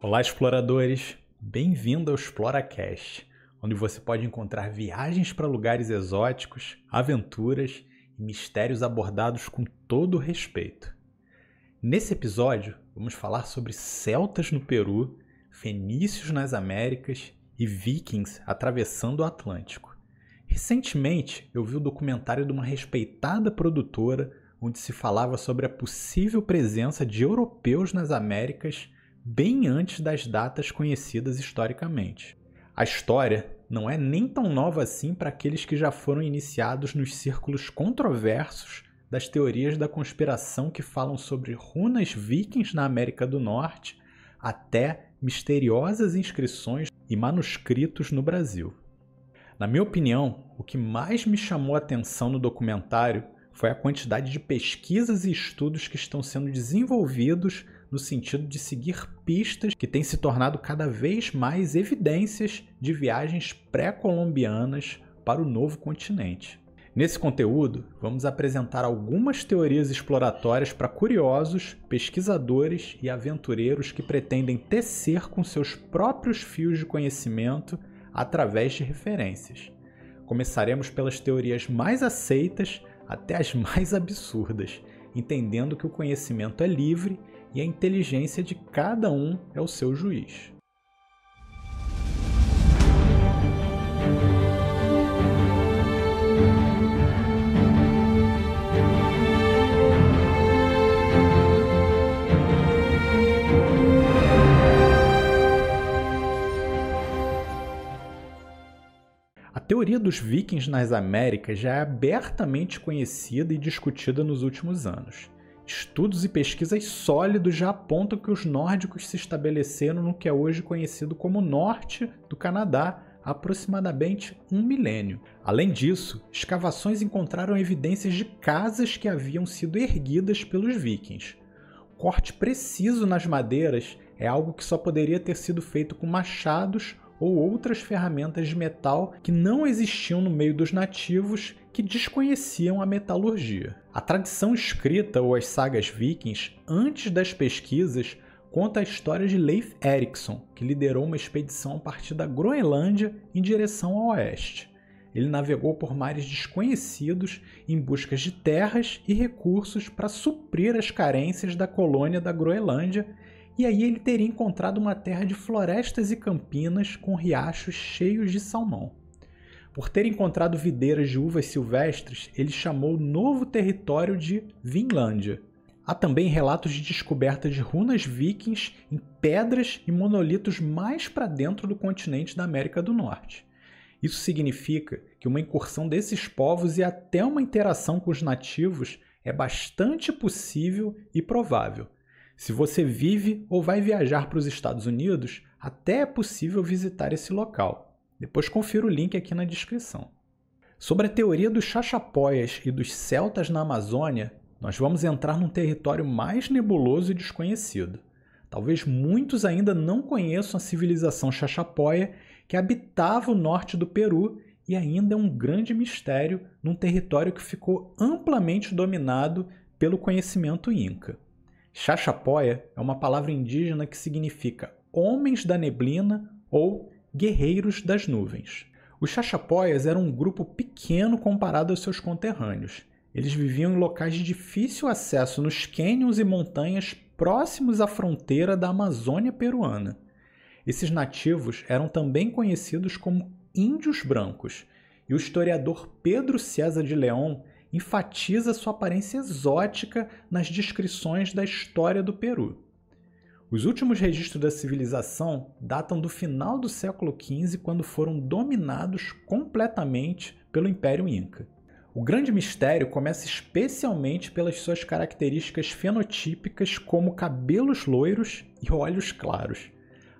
Olá, exploradores! Bem-vindo ao ExploraCast, onde você pode encontrar viagens para lugares exóticos, aventuras e mistérios abordados com todo respeito. Nesse episódio, vamos falar sobre celtas no Peru, fenícios nas Américas e vikings atravessando o Atlântico. Recentemente, eu vi o documentário de uma respeitada produtora onde se falava sobre a possível presença de europeus nas Américas bem antes das datas conhecidas historicamente. A história não é nem tão nova assim para aqueles que já foram iniciados nos círculos controversos das teorias da conspiração que falam sobre runas vikings na América do Norte até misteriosas inscrições e manuscritos no Brasil. Na minha opinião, o que mais me chamou a atenção no documentário foi a quantidade de pesquisas e estudos que estão sendo desenvolvidos no sentido de seguir pistas que têm se tornado cada vez mais evidências de viagens pré-colombianas para o novo continente. Nesse conteúdo, vamos apresentar algumas teorias exploratórias para curiosos, pesquisadores e aventureiros que pretendem tecer com seus próprios fios de conhecimento através de referências. Começaremos pelas teorias mais aceitas até as mais absurdas, entendendo que o conhecimento é livre e a inteligência de cada um é o seu juiz. teoria dos vikings nas Américas já é abertamente conhecida e discutida nos últimos anos. Estudos e pesquisas sólidos já apontam que os nórdicos se estabeleceram no que é hoje conhecido como norte do Canadá há aproximadamente um milênio. Além disso, escavações encontraram evidências de casas que haviam sido erguidas pelos vikings. Corte preciso nas madeiras é algo que só poderia ter sido feito com machados ou outras ferramentas de metal que não existiam no meio dos nativos que desconheciam a metalurgia. A tradição escrita ou as sagas vikings, antes das pesquisas, conta a história de Leif Erikson, que liderou uma expedição a partir da Groenlândia em direção ao oeste. Ele navegou por mares desconhecidos em busca de terras e recursos para suprir as carências da colônia da Groenlândia e aí ele teria encontrado uma terra de florestas e campinas com riachos cheios de salmão. Por ter encontrado videiras de uvas silvestres, ele chamou o novo território de Vinlândia. Há também relatos de descoberta de runas vikings em pedras e monolitos mais para dentro do continente da América do Norte. Isso significa que uma incursão desses povos e até uma interação com os nativos é bastante possível e provável, se você vive ou vai viajar para os Estados Unidos, até é possível visitar esse local. Depois confira o link aqui na descrição. Sobre a teoria dos chachapóias e dos celtas na Amazônia, nós vamos entrar num território mais nebuloso e desconhecido. Talvez muitos ainda não conheçam a civilização chachapóia que habitava o norte do Peru e ainda é um grande mistério num território que ficou amplamente dominado pelo conhecimento inca. Xaxapoia é uma palavra indígena que significa homens da neblina ou guerreiros das nuvens. Os Xaxapoias eram um grupo pequeno comparado aos seus conterrâneos. Eles viviam em locais de difícil acesso nos cânions e montanhas próximos à fronteira da Amazônia peruana. Esses nativos eram também conhecidos como índios brancos, e o historiador Pedro César de León enfatiza sua aparência exótica nas descrições da história do Peru. Os últimos registros da civilização datam do final do século XV, quando foram dominados completamente pelo Império Inca. O grande mistério começa especialmente pelas suas características fenotípicas, como cabelos loiros e olhos claros.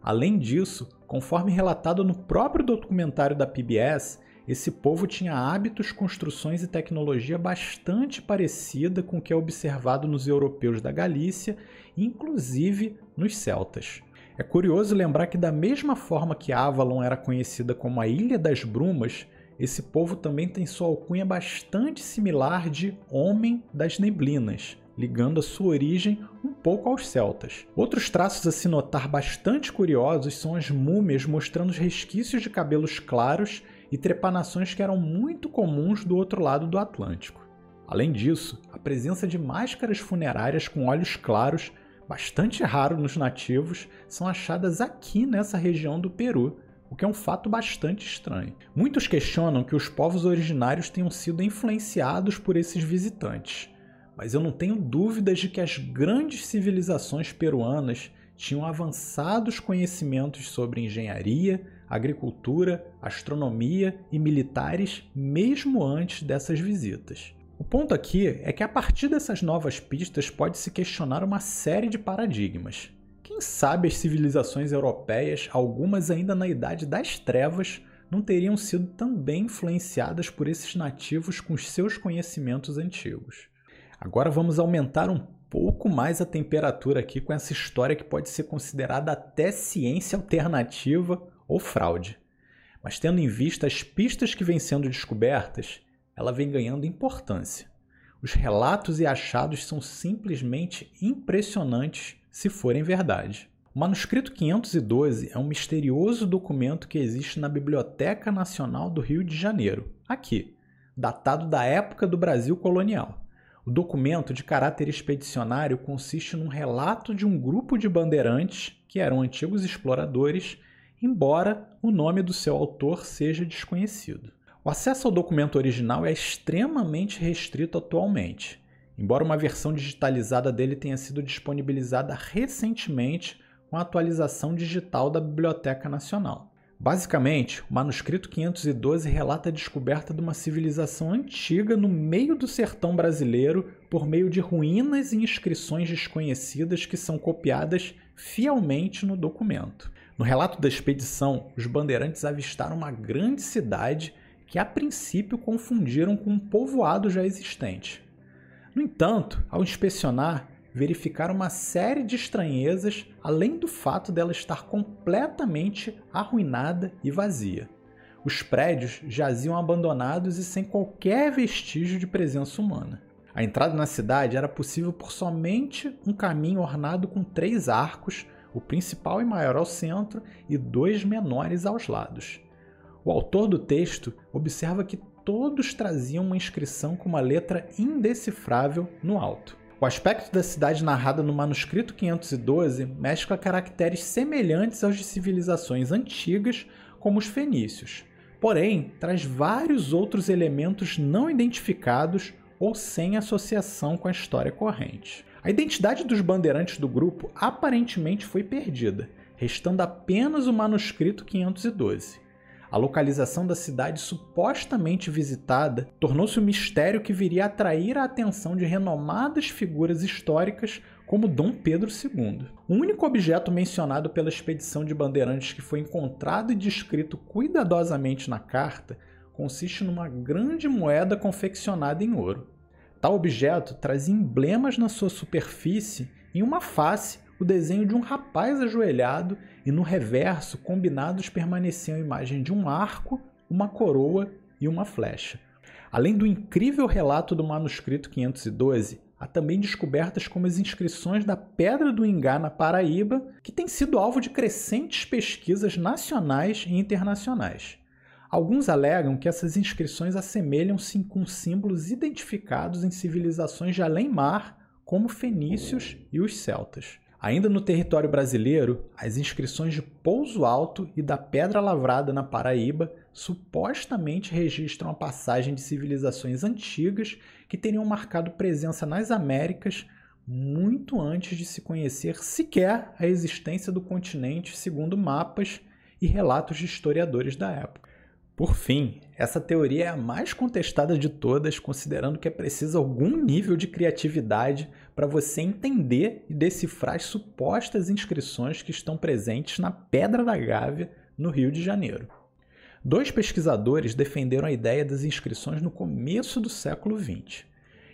Além disso, conforme relatado no próprio documentário da PBS, esse povo tinha hábitos, construções e tecnologia bastante parecida com o que é observado nos europeus da Galícia, inclusive nos celtas. É curioso lembrar que, da mesma forma que Avalon era conhecida como a Ilha das Brumas, esse povo também tem sua alcunha bastante similar de Homem das Neblinas, ligando a sua origem um pouco aos celtas. Outros traços a se notar bastante curiosos são as múmias mostrando os resquícios de cabelos claros e trepanações que eram muito comuns do outro lado do Atlântico. Além disso, a presença de máscaras funerárias com olhos claros, bastante raro nos nativos, são achadas aqui nessa região do Peru, o que é um fato bastante estranho. Muitos questionam que os povos originários tenham sido influenciados por esses visitantes, mas eu não tenho dúvidas de que as grandes civilizações peruanas tinham avançados conhecimentos sobre engenharia, agricultura, astronomia e militares mesmo antes dessas visitas. O ponto aqui é que a partir dessas novas pistas pode-se questionar uma série de paradigmas. Quem sabe as civilizações europeias, algumas ainda na Idade das Trevas, não teriam sido também influenciadas por esses nativos com os seus conhecimentos antigos. Agora vamos aumentar um pouco mais a temperatura aqui com essa história que pode ser considerada até ciência alternativa ou fraude. Mas tendo em vista as pistas que vêm sendo descobertas, ela vem ganhando importância. Os relatos e achados são simplesmente impressionantes se forem verdade. O manuscrito 512 é um misterioso documento que existe na Biblioteca Nacional do Rio de Janeiro, aqui, datado da época do Brasil colonial. O documento, de caráter expedicionário, consiste num relato de um grupo de bandeirantes que eram antigos exploradores, embora o nome do seu autor seja desconhecido. O acesso ao documento original é extremamente restrito atualmente embora uma versão digitalizada dele tenha sido disponibilizada recentemente com a atualização digital da Biblioteca Nacional. Basicamente, o manuscrito 512 relata a descoberta de uma civilização antiga no meio do sertão brasileiro por meio de ruínas e inscrições desconhecidas que são copiadas fielmente no documento. No relato da expedição, os bandeirantes avistaram uma grande cidade que a princípio confundiram com um povoado já existente. No entanto, ao inspecionar, verificaram uma série de estranhezas, além do fato dela estar completamente arruinada e vazia. Os prédios jaziam abandonados e sem qualquer vestígio de presença humana. A entrada na cidade era possível por somente um caminho ornado com três arcos, o principal e maior ao centro e dois menores aos lados. O autor do texto observa que todos traziam uma inscrição com uma letra indecifrável no alto. O aspecto da cidade narrada no manuscrito 512 mescla caracteres semelhantes aos de civilizações antigas, como os fenícios, porém traz vários outros elementos não identificados ou sem associação com a história corrente. A identidade dos bandeirantes do grupo aparentemente foi perdida, restando apenas o manuscrito 512. A localização da cidade supostamente visitada tornou-se um mistério que viria a atrair a atenção de renomadas figuras históricas como Dom Pedro II. O único objeto mencionado pela expedição de bandeirantes que foi encontrado e descrito cuidadosamente na carta consiste numa grande moeda confeccionada em ouro. Tal objeto trazia emblemas na sua superfície em uma face o desenho de um rapaz ajoelhado e no reverso, combinados, permaneciam a imagem de um arco, uma coroa e uma flecha. Além do incrível relato do manuscrito 512, há também descobertas como as inscrições da Pedra do Ingá na Paraíba, que tem sido alvo de crescentes pesquisas nacionais e internacionais. Alguns alegam que essas inscrições assemelham-se com símbolos identificados em civilizações de além-mar, como fenícios e os celtas. Ainda no território brasileiro, as inscrições de Pouso Alto e da Pedra Lavrada na Paraíba supostamente registram a passagem de civilizações antigas que teriam marcado presença nas Américas muito antes de se conhecer sequer a existência do continente, segundo mapas e relatos de historiadores da época. Por fim, essa teoria é a mais contestada de todas, considerando que é preciso algum nível de criatividade para você entender e decifrar as supostas inscrições que estão presentes na Pedra da Gávea, no Rio de Janeiro. Dois pesquisadores defenderam a ideia das inscrições no começo do século XX.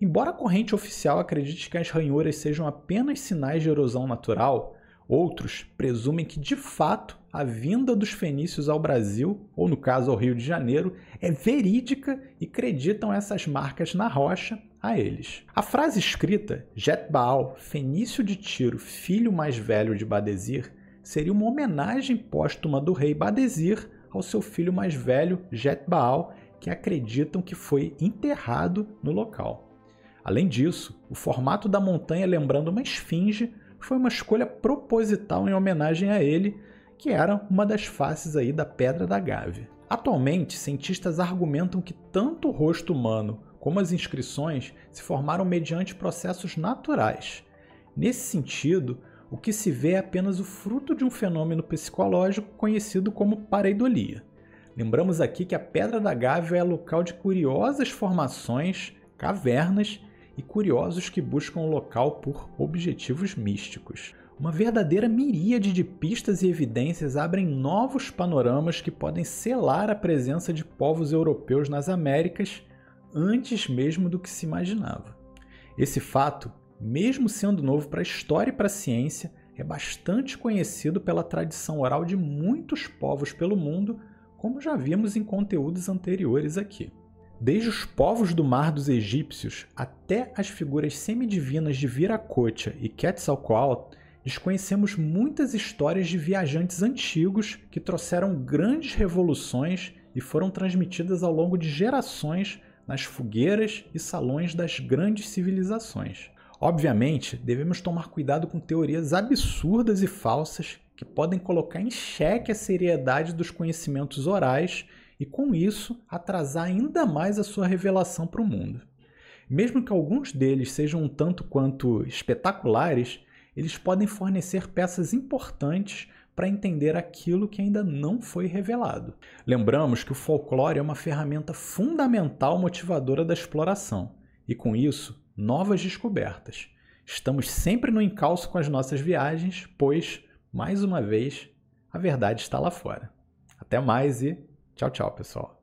Embora a corrente oficial acredite que as ranhuras sejam apenas sinais de erosão natural, Outros presumem que, de fato, a vinda dos fenícios ao Brasil, ou no caso ao Rio de Janeiro, é verídica e acreditam essas marcas na rocha a eles. A frase escrita Jetbaal, fenício de Tiro, filho mais velho de Badesir, seria uma homenagem póstuma do rei Badesir ao seu filho mais velho, Jetbaal, que acreditam que foi enterrado no local. Além disso, o formato da montanha lembrando uma esfinge foi uma escolha proposital em homenagem a ele, que era uma das faces aí da Pedra da Gávea. Atualmente, cientistas argumentam que tanto o rosto humano como as inscrições se formaram mediante processos naturais. Nesse sentido, o que se vê é apenas o fruto de um fenômeno psicológico conhecido como pareidolia. Lembramos aqui que a Pedra da Gávea é local de curiosas formações, cavernas e curiosos que buscam o local por objetivos místicos. Uma verdadeira miríade de pistas e evidências abrem novos panoramas que podem selar a presença de povos europeus nas Américas antes mesmo do que se imaginava. Esse fato, mesmo sendo novo para a história e para a ciência, é bastante conhecido pela tradição oral de muitos povos pelo mundo, como já vimos em conteúdos anteriores aqui. Desde os povos do mar dos egípcios até as figuras semidivinas de Viracocha e Quetzalcoatl, desconhecemos muitas histórias de viajantes antigos que trouxeram grandes revoluções e foram transmitidas ao longo de gerações nas fogueiras e salões das grandes civilizações. Obviamente, devemos tomar cuidado com teorias absurdas e falsas que podem colocar em xeque a seriedade dos conhecimentos orais e, com isso, atrasar ainda mais a sua revelação para o mundo. Mesmo que alguns deles sejam um tanto quanto espetaculares, eles podem fornecer peças importantes para entender aquilo que ainda não foi revelado. Lembramos que o folclore é uma ferramenta fundamental motivadora da exploração e, com isso, novas descobertas. Estamos sempre no encalço com as nossas viagens, pois, mais uma vez, a verdade está lá fora. Até mais e Tchau, tchau, pessoal.